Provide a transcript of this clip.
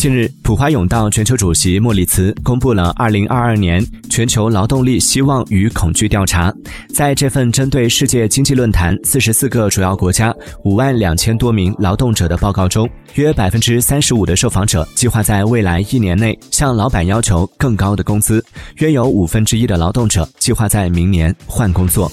近日普华永道全球主席莫里茨公布了二零二二年全球劳动力希望与恐惧调查。在这份针对世界经济论坛四十四个主要国家五万两千多名劳动者的报告中约百分之三十五的受访者计划在未来一年内向老板要求更高的工资。约有五分之一的劳动者计划在明年换工作。